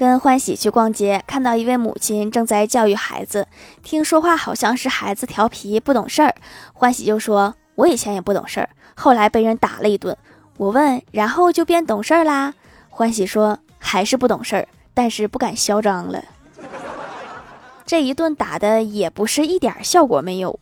跟欢喜去逛街，看到一位母亲正在教育孩子，听说话好像是孩子调皮不懂事儿。欢喜就说：“我以前也不懂事儿，后来被人打了一顿。”我问：“然后就变懂事儿啦？”欢喜说：“还是不懂事儿，但是不敢嚣张了。”这一顿打的也不是一点效果没有。